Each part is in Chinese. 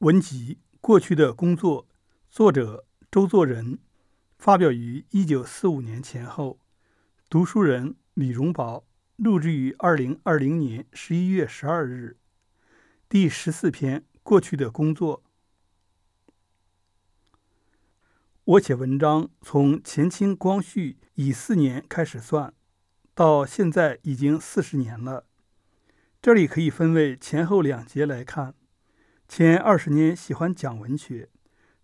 文集《过去的工作》，作者周作人，发表于一九四五年前后。读书人李荣宝，录制于二零二零年十一月十二日。第十四篇《过去的工作》。我写文章从前清光绪乙巳年开始算，到现在已经四十年了。这里可以分为前后两节来看。前二十年喜欢讲文学，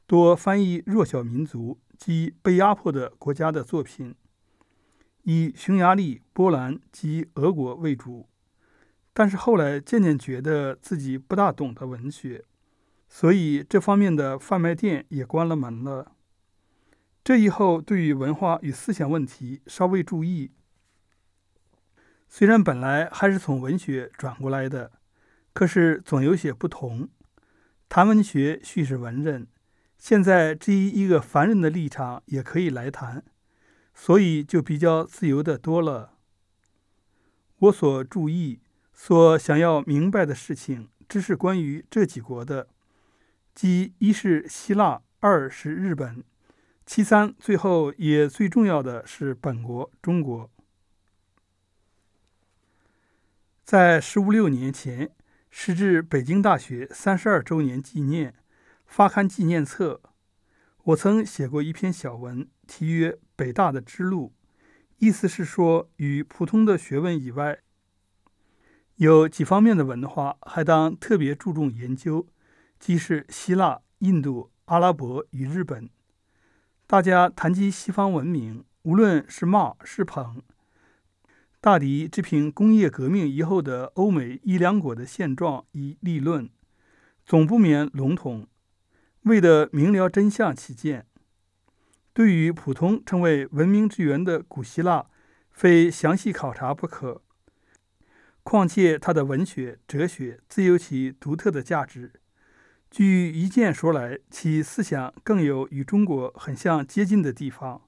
多翻译弱小民族及被压迫的国家的作品，以匈牙利、波兰及俄国为主。但是后来渐渐觉得自己不大懂得文学，所以这方面的贩卖店也关了门了。这以后对于文化与思想问题稍微注意，虽然本来还是从文学转过来的，可是总有些不同。谈文学须是文人，现在至于一个凡人的立场也可以来谈，所以就比较自由的多了。我所注意、所想要明白的事情，只是关于这几国的，即一是希腊，二是日本。其三，最后也最重要的是本国中国。在十五六年前，时至北京大学三十二周年纪念，发刊纪念册。我曾写过一篇小文，题曰《北大的之路》，意思是说，与普通的学问以外，有几方面的文化还当特别注重研究，即是希腊、印度、阿拉伯与日本。大家谈及西方文明，无论是骂是捧，大抵只凭工业革命以后的欧美一两国的现状以立论，总不免笼统。为的明了真相起见，对于普通称为文明之源的古希腊，非详细考察不可。况且他的文学、哲学自有其独特的价值。据一见说来，其思想更有与中国很像接近的地方，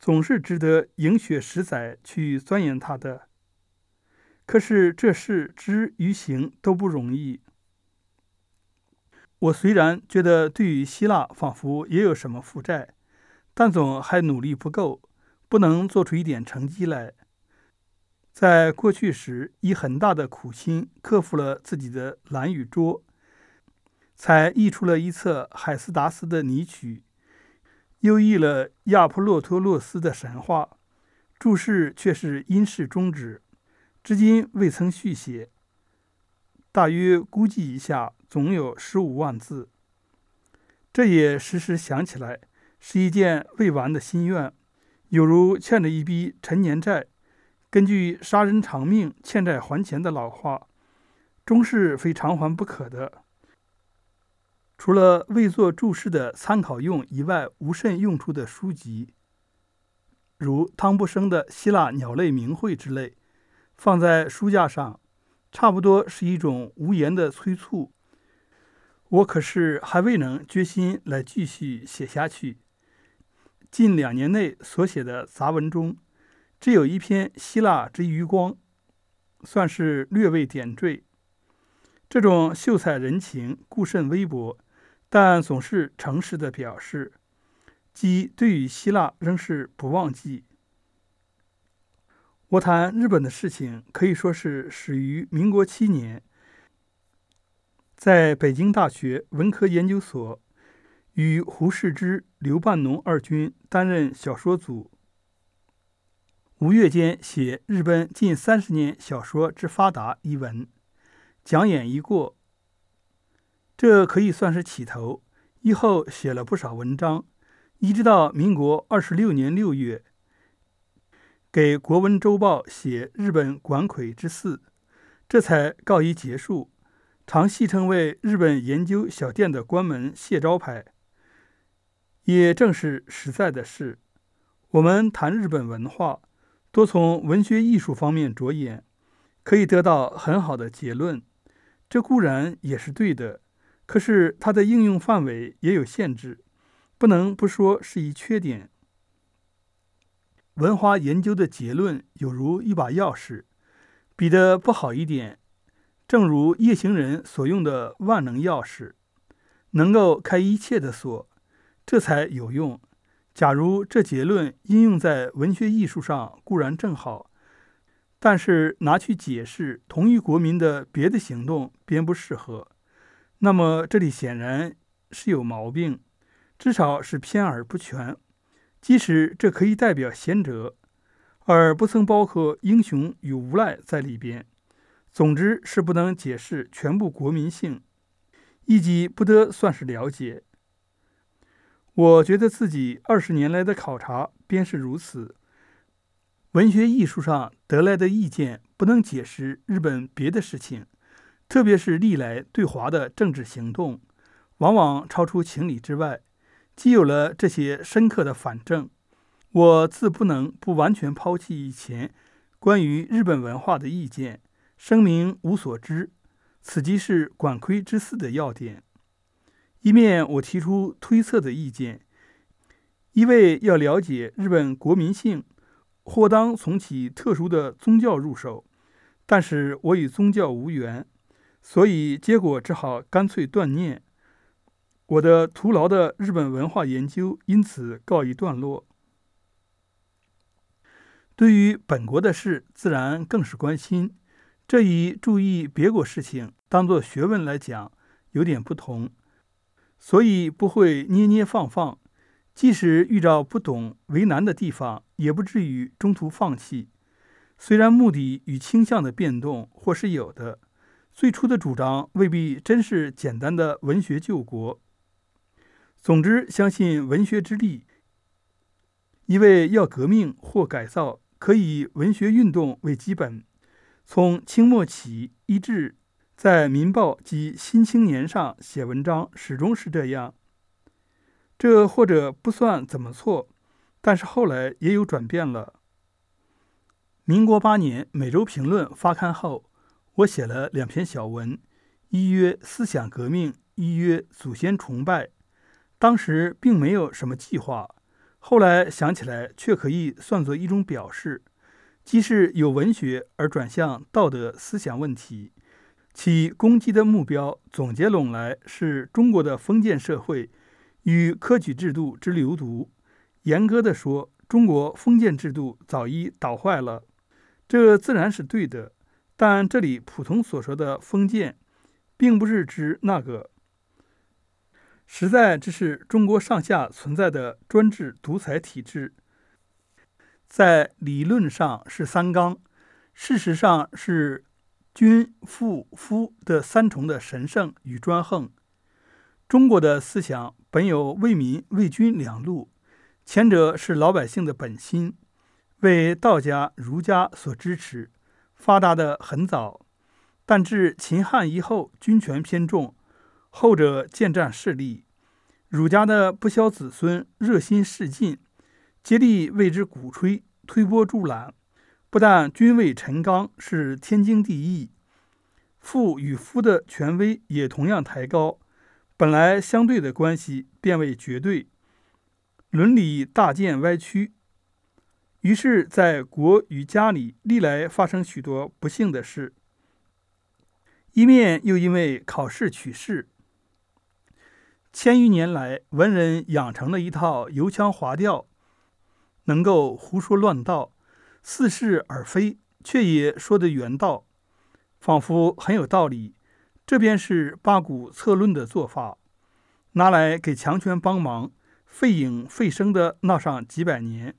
总是值得饮血十载去钻研它的。可是这事知与行都不容易。我虽然觉得对于希腊仿佛也有什么负债，但总还努力不够，不能做出一点成绩来。在过去时，以很大的苦心克服了自己的懒与拙。才译出了一册海斯达斯的拟曲，又译了亚普洛托洛斯的神话，注释却是因事终止，至今未曾续写。大约估计一下，总有十五万字。这也时时想起来，是一件未完的心愿，有如欠着一笔陈年债。根据“杀人偿命，欠债还钱”的老话，终是非偿还不可的。除了未做注释的参考用以外，无甚用处的书籍，如汤布生的《希腊鸟类名汇》之类，放在书架上，差不多是一种无言的催促。我可是还未能决心来继续写下去。近两年内所写的杂文中，只有一篇《希腊之余光》，算是略微点缀。这种秀才人情，固甚微薄。但总是诚实的表示，即对于希腊仍是不忘记。我谈日本的事情，可以说是始于民国七年，在北京大学文科研究所，与胡适之、刘半农二军担任小说组，五月间写日本近三十年小说之发达一文，讲演一过。这可以算是起头，以后写了不少文章，一直到民国二十六年六月，给《国文周报》写日本管窥之四，这才告一结束。常戏称为日本研究小店的关门卸招牌。也正是实在的事，我们谈日本文化，多从文学艺术方面着眼，可以得到很好的结论。这固然也是对的。可是它的应用范围也有限制，不能不说是一缺点。文化研究的结论有如一把钥匙，比的不好一点，正如夜行人所用的万能钥匙，能够开一切的锁，这才有用。假如这结论应用在文学艺术上，固然正好，但是拿去解释同一国民的别的行动，便不适合。那么这里显然是有毛病，至少是偏而不全。即使这可以代表贤者，而不曾包括英雄与无赖在里边。总之是不能解释全部国民性，以及不得算是了解。我觉得自己二十年来的考察便是如此。文学艺术上得来的意见不能解释日本别的事情，特别是历来对华的政治行动，往往超出情理之外。既有了这些深刻的反证，我自不能不完全抛弃以前关于日本文化的意见，声明无所知。此即是管窥之四的要点。一面我提出推测的意见，一位要了解日本国民性，或当从其特殊的宗教入手。但是我与宗教无缘，所以结果只好干脆断念。我的徒劳的日本文化研究因此告一段落。对于本国的事，自然更是关心。这与注意别国事情当做学问来讲，有点不同。所以不会捏捏放放，即使遇到不懂为难的地方，也不至于中途放弃。虽然目的与倾向的变动或是有的，最初的主张未必真是简单的文学救国。总之，相信文学之力，一位要革命或改造，可以文学运动为基本，从清末起一直。在《民报》及《新青年》上写文章，始终是这样。这或者不算怎么错，但是后来也有转变了。民国八年，《每周评论》发刊后，我写了两篇小文，一曰“思想革命”，一曰“祖先崇拜”。当时并没有什么计划，后来想起来，却可以算作一种表示，即是有文学而转向道德思想问题。其攻击的目标总结拢来是中国的封建社会与科举制度之流毒。严格的说，中国封建制度早已倒坏了，这自然是对的。但这里普通所说的封建，并不是指那个，实在只是中国上下存在的专制独裁体制，在理论上是三纲，事实上是。君、父、夫的三重的神圣与专横。中国的思想本有为民、为君两路，前者是老百姓的本心，为道家、儒家所支持，发达的很早。但至秦汉以后，君权偏重，后者渐占势力。儒家的不肖子孙热心事尽，竭力为之鼓吹、推波助澜。不但君位臣纲是天经地义，父与夫的权威也同样抬高，本来相对的关系变为绝对，伦理大渐歪曲。于是，在国与家里历来发生许多不幸的事。一面又因为考试取士，千余年来文人养成了一套油腔滑调，能够胡说乱道。似是而非，却也说得原道，仿佛很有道理。这便是八股策论的做法，拿来给强权帮忙，费影费声的闹上几百年。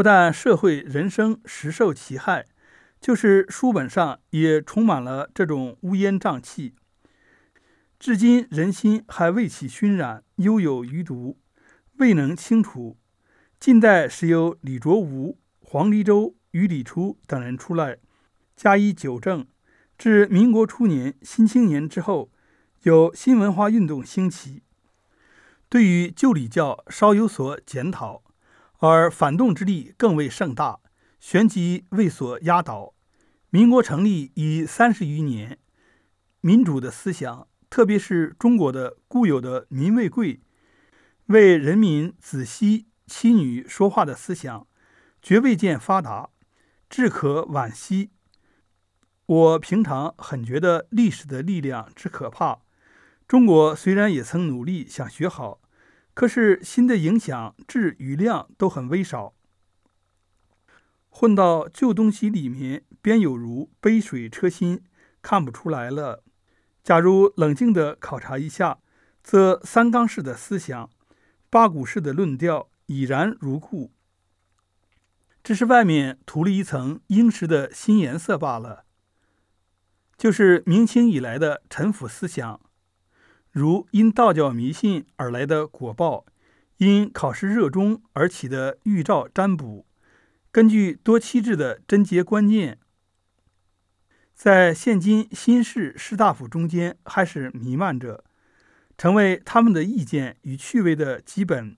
不但社会人生实受其害，就是书本上也充满了这种乌烟瘴气。至今人心还未起熏染，犹有余毒，未能清除。近代时有李卓吾、黄黎周、于礼初等人出来加以纠正。至民国初年，《新青年》之后，有新文化运动兴起，对于旧礼教稍有所检讨，而反动之力更为盛大，旋即为所压倒。民国成立已三十余年，民主的思想，特别是中国的固有的民为贵，为人民子息。妻女说话的思想，绝未见发达，至可惋惜。我平常很觉得历史的力量之可怕，中国虽然也曾努力想学好，可是新的影响质与量都很微少。混到旧东西里面，便有如杯水车薪，看不出来了。假如冷静地考察一下，则三纲式的思想、八股式的论调已然如故，只是外面涂了一层英式的新颜色罢了。就是明清以来的陈腐思想，如因道教迷信而来的果报，因考试热衷而起的预兆占卜。根据多期制的贞节观念，在现今新式士大夫中间还是弥漫着，成为他们的意见与趣味的基本，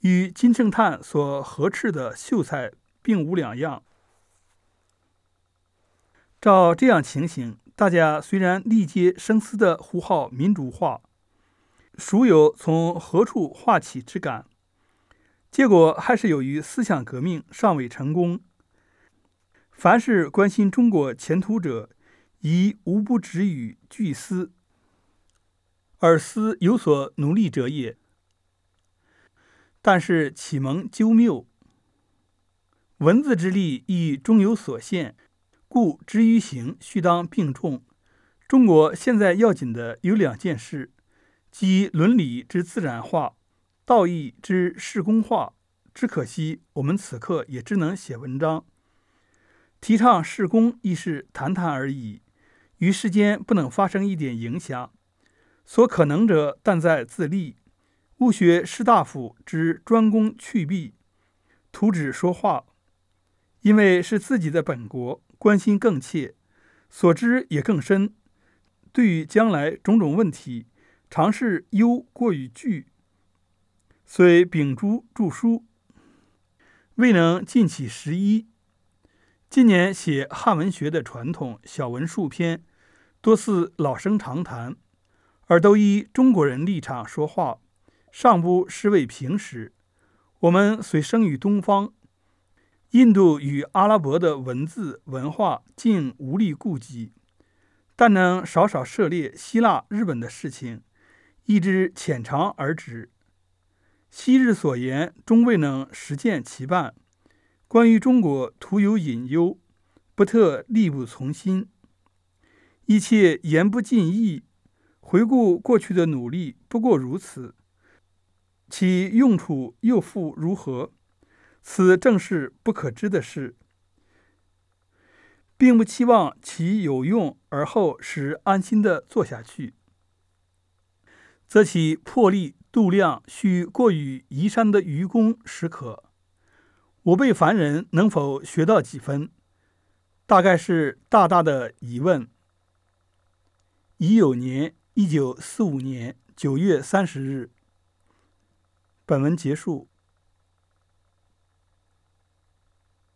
与金圣叹所呵斥的秀才并无两样。照这样情形，大家虽然力竭声嘶的呼号民主化，孰有从何处化起之感？结果还是由于思想革命尚未成功。凡是关心中国前途者，宜无不止于聚思，而思有所努力者也。但是启蒙究谬，文字之力亦终有所限，故知于行须当并重。中国现在要紧的有两件事，即伦理之自然化。道义之事功化，只可惜我们此刻也只能写文章，提倡事功亦是谈谈而已，于世间不能发生一点影响。所可能者，但在自立。勿学士大夫之专攻去弊，图纸说话，因为是自己的本国，关心更切，所知也更深。对于将来种种问题，常是忧过于惧。虽秉烛著书，未能尽其时宜。今年写汉文学的传统小文数篇，多似老生常谈，而都依中国人立场说话，尚不失为平时。我们虽生于东方，印度与阿拉伯的文字文化竟无力顾及，但能少少涉猎希腊、日本的事情，亦知浅尝而止。昔日所言，终未能实践其半。关于中国，徒有隐忧，不特力不从心。一切言不尽意。回顾过去的努力，不过如此。其用处又复如何？此正是不可知的事，并不期望其有用，而后使安心的做下去，则其魄力。度量须过于移山的愚公时可，我辈凡人能否学到几分，大概是大大的疑问。乙酉年一九四五年九月三十日，本文结束。